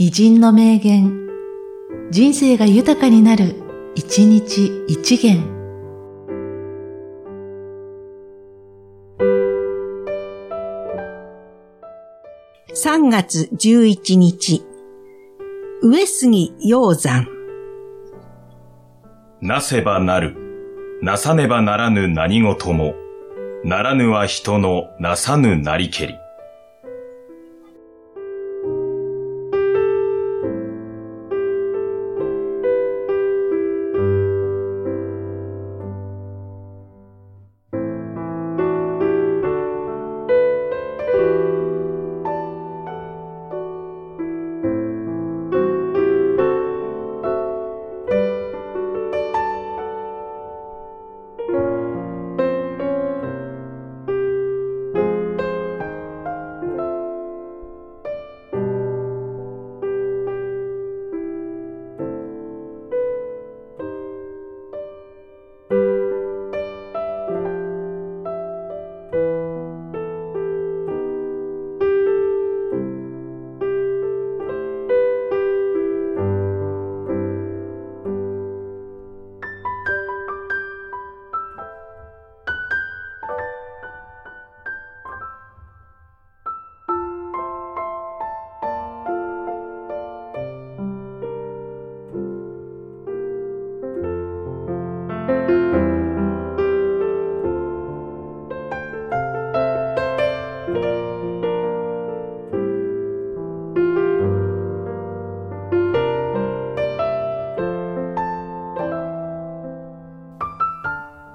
偉人の名言、人生が豊かになる、一日一元。3月11日、上杉鷹山。なせばなる、なさねばならぬ何事も、ならぬは人のなさぬなりけり。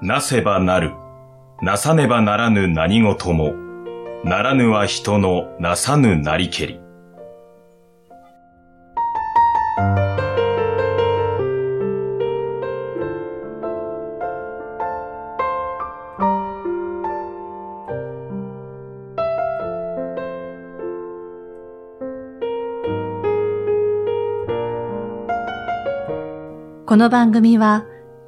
なせばなる、なさねばならぬ何事も、ならぬは人のなさぬなりけり。この番組は、